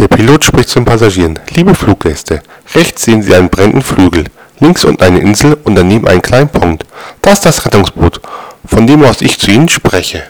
Der Pilot spricht zu den Passagieren: Liebe Fluggäste, rechts sehen Sie einen brennenden Flügel, links unten eine Insel und daneben einen kleinen Punkt. Das ist das Rettungsboot, von dem aus ich zu Ihnen spreche